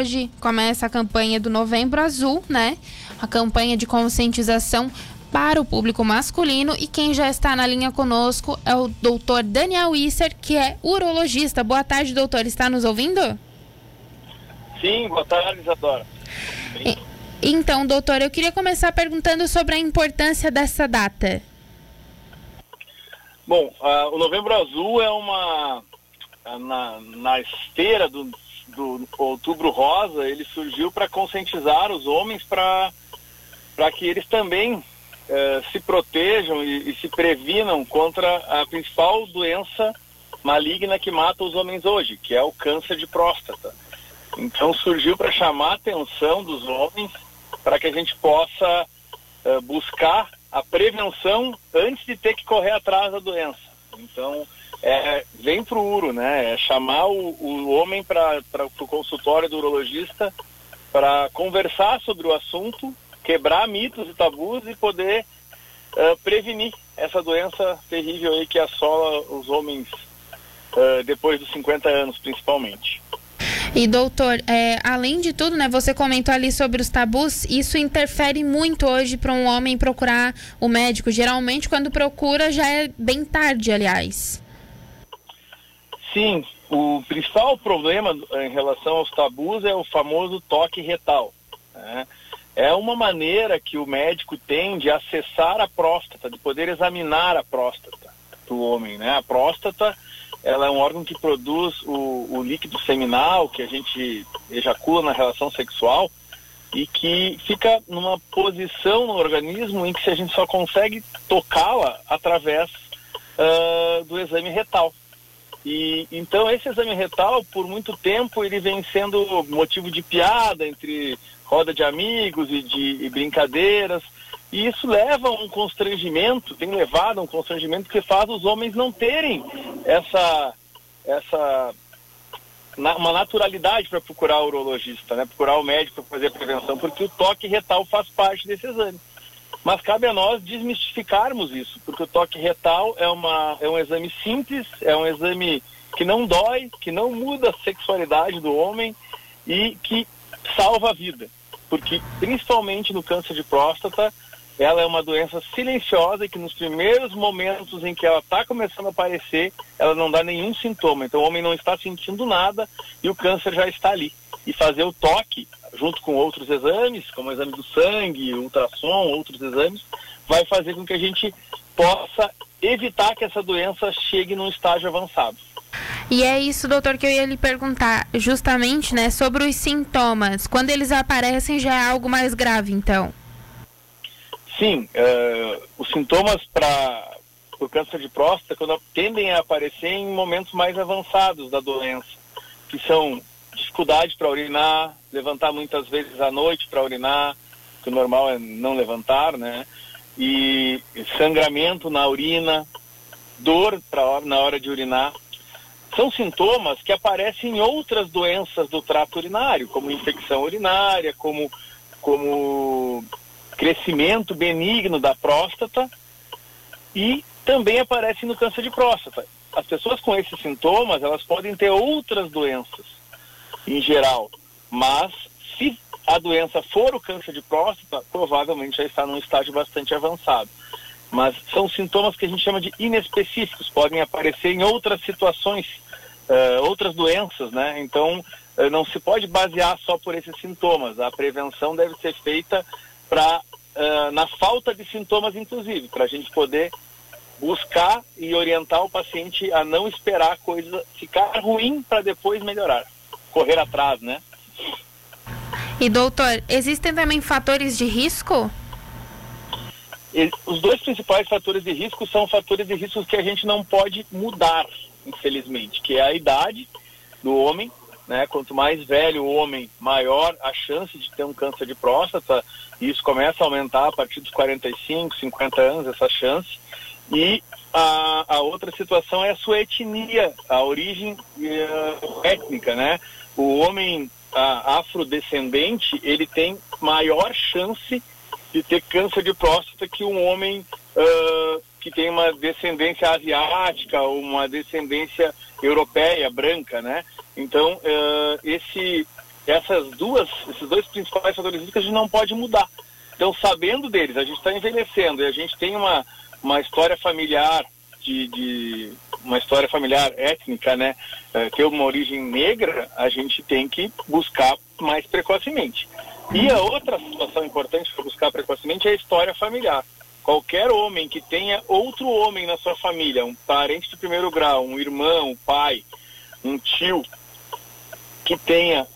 hoje começa a campanha do Novembro Azul, né? A campanha de conscientização para o público masculino e quem já está na linha conosco é o doutor Daniel Isser, que é urologista. Boa tarde, doutor. Está nos ouvindo? Sim, boa tarde, Isadora. E, então, doutor, eu queria começar perguntando sobre a importância dessa data. Bom, uh, o Novembro Azul é uma. Na, na esteira do, do Outubro Rosa, ele surgiu para conscientizar os homens para que eles também uh, se protejam e, e se previnam contra a principal doença maligna que mata os homens hoje, que é o câncer de próstata. Então surgiu para chamar a atenção dos homens para que a gente possa uh, buscar a prevenção antes de ter que correr atrás da doença. Então, é, vem para o URO, né? É chamar o, o homem para o consultório do urologista para conversar sobre o assunto, quebrar mitos e tabus e poder uh, prevenir essa doença terrível aí que assola os homens uh, depois dos 50 anos, principalmente. E doutor, é, além de tudo, né, você comentou ali sobre os tabus, isso interfere muito hoje para um homem procurar o médico. Geralmente, quando procura, já é bem tarde, aliás. Sim, o principal problema em relação aos tabus é o famoso toque retal. Né? É uma maneira que o médico tem de acessar a próstata, de poder examinar a próstata do homem. Né? A próstata ela é um órgão que produz o, o líquido seminal que a gente ejacula na relação sexual e que fica numa posição no organismo em que a gente só consegue tocá-la através uh, do exame retal. E então esse exame retal, por muito tempo, ele vem sendo motivo de piada entre roda de amigos e de e brincadeiras. E isso leva a um constrangimento, tem levado a um constrangimento que faz os homens não terem essa, essa uma naturalidade para procurar o urologista, né? procurar o médico para fazer a prevenção, porque o toque retal faz parte desse exame. Mas cabe a nós desmistificarmos isso, porque o toque retal é, uma, é um exame simples, é um exame que não dói, que não muda a sexualidade do homem e que salva a vida. Porque, principalmente no câncer de próstata, ela é uma doença silenciosa e que nos primeiros momentos em que ela está começando a aparecer, ela não dá nenhum sintoma. Então o homem não está sentindo nada e o câncer já está ali. E fazer o toque, junto com outros exames, como o exame do sangue, ultrassom, outros exames, vai fazer com que a gente possa evitar que essa doença chegue num estágio avançado. E é isso, doutor, que eu ia lhe perguntar, justamente, né, sobre os sintomas. Quando eles aparecem, já é algo mais grave, então? Sim, uh, os sintomas para o câncer de próstata quando, tendem a aparecer em momentos mais avançados da doença, que são dificuldade para urinar, levantar muitas vezes à noite para urinar, que o normal é não levantar, né? E sangramento na urina, dor pra, na hora de urinar. São sintomas que aparecem em outras doenças do trato urinário, como infecção urinária, como, como crescimento benigno da próstata e também aparece no câncer de próstata. As pessoas com esses sintomas, elas podem ter outras doenças em geral, mas se a doença for o câncer de próstata, provavelmente já está num estágio bastante avançado. Mas são sintomas que a gente chama de inespecíficos, podem aparecer em outras situações, uh, outras doenças, né? Então, uh, não se pode basear só por esses sintomas. A prevenção deve ser feita para uh, na falta de sintomas, inclusive, para a gente poder buscar e orientar o paciente a não esperar a coisa ficar ruim para depois melhorar, correr atrás, né? E doutor, existem também fatores de risco? Os dois principais fatores de risco são fatores de risco que a gente não pode mudar, infelizmente, que é a idade do homem né? Quanto mais velho o homem, maior a chance de ter um câncer de próstata. E isso começa a aumentar a partir dos 45, 50 anos, essa chance. E a, a outra situação é a sua etnia, a origem uh, étnica, né? O homem afrodescendente, ele tem maior chance de ter câncer de próstata que um homem uh, que tem uma descendência asiática ou uma descendência europeia, branca, né? Então, uh, esse essas duas, esses dois principais fatores que a gente não pode mudar. Então, sabendo deles, a gente está envelhecendo e a gente tem uma, uma história familiar de, de uma história familiar étnica, né, é, ter uma origem negra, a gente tem que buscar mais precocemente. E a outra situação importante para buscar precocemente é a história familiar. Qualquer homem que tenha outro homem na sua família, um parente de primeiro grau, um irmão, um pai, um tio, que tenha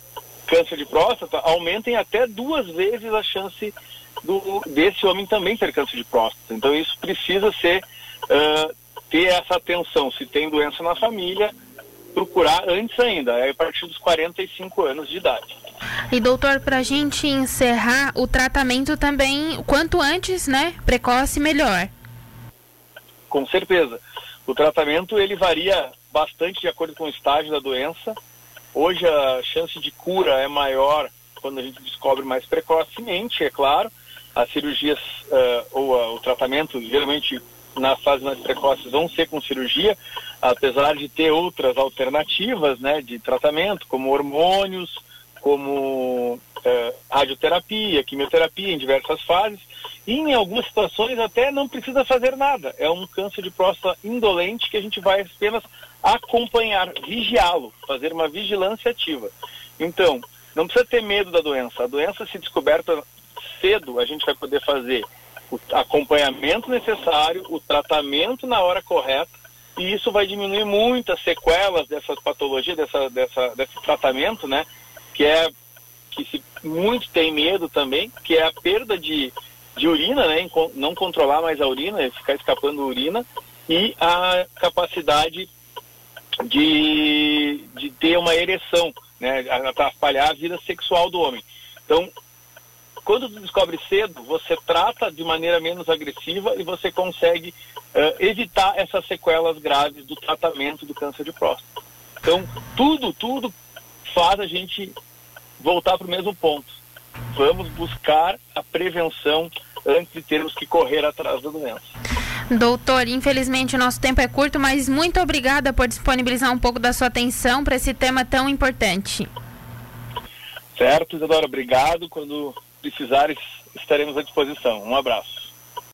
câncer de próstata, aumentem até duas vezes a chance do, desse homem também ter câncer de próstata. Então isso precisa ser uh, ter essa atenção. Se tem doença na família, procurar antes ainda, a partir dos 45 anos de idade. E doutor, para a gente encerrar o tratamento também, quanto antes, né? Precoce, melhor. Com certeza. O tratamento ele varia bastante de acordo com o estágio da doença. Hoje a chance de cura é maior quando a gente descobre mais precocemente, é claro. As cirurgias uh, ou uh, o tratamento geralmente nas fases mais precoces vão ser com cirurgia, apesar de ter outras alternativas né, de tratamento, como hormônios, como é, radioterapia, quimioterapia em diversas fases, e em algumas situações até não precisa fazer nada. É um câncer de próstata indolente que a gente vai apenas acompanhar, vigiá-lo, fazer uma vigilância ativa. Então, não precisa ter medo da doença. A doença, se descoberta cedo, a gente vai poder fazer o acompanhamento necessário, o tratamento na hora correta, e isso vai diminuir muitas sequelas dessas patologias, dessa, dessa, desse tratamento, né? Que é que se muito tem medo também, que é a perda de, de urina, né? Não controlar mais a urina, ficar escapando urina, e a capacidade de, de ter uma ereção, né? Atrapalhar a vida sexual do homem. Então, quando descobre cedo, você trata de maneira menos agressiva e você consegue uh, evitar essas sequelas graves do tratamento do câncer de próstata. Então, tudo, tudo faz a gente voltar para o mesmo ponto. Vamos buscar a prevenção antes de termos que correr atrás da doença. Doutor, infelizmente o nosso tempo é curto, mas muito obrigada por disponibilizar um pouco da sua atenção para esse tema tão importante. Certo, Isadora, obrigado. Quando precisares, estaremos à disposição. Um abraço.